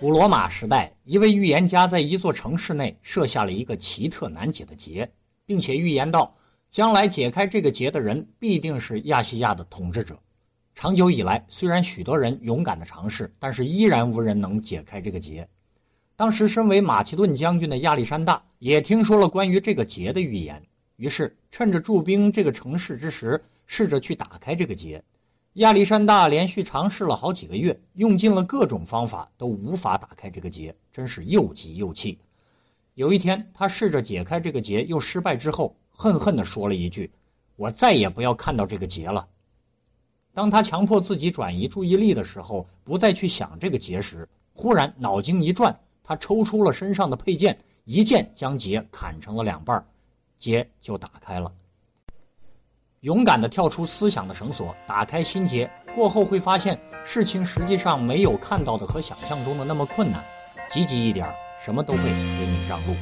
古罗马时代，一位预言家在一座城市内设下了一个奇特难解的结，并且预言到，将来解开这个结的人必定是亚细亚的统治者。长久以来，虽然许多人勇敢的尝试，但是依然无人能解开这个结。当时，身为马其顿将军的亚历山大也听说了关于这个结的预言，于是趁着驻兵这个城市之时，试着去打开这个结。亚历山大连续尝试了好几个月，用尽了各种方法，都无法打开这个结，真是又急又气。有一天，他试着解开这个结，又失败之后，恨恨地说了一句：“我再也不要看到这个结了。”当他强迫自己转移注意力的时候，不再去想这个结时，忽然脑筋一转，他抽出了身上的佩剑，一剑将结砍成了两半，结就打开了。勇敢地跳出思想的绳索，打开心结过后，会发现事情实际上没有看到的和想象中的那么困难。积极一点，什么都会给你让路。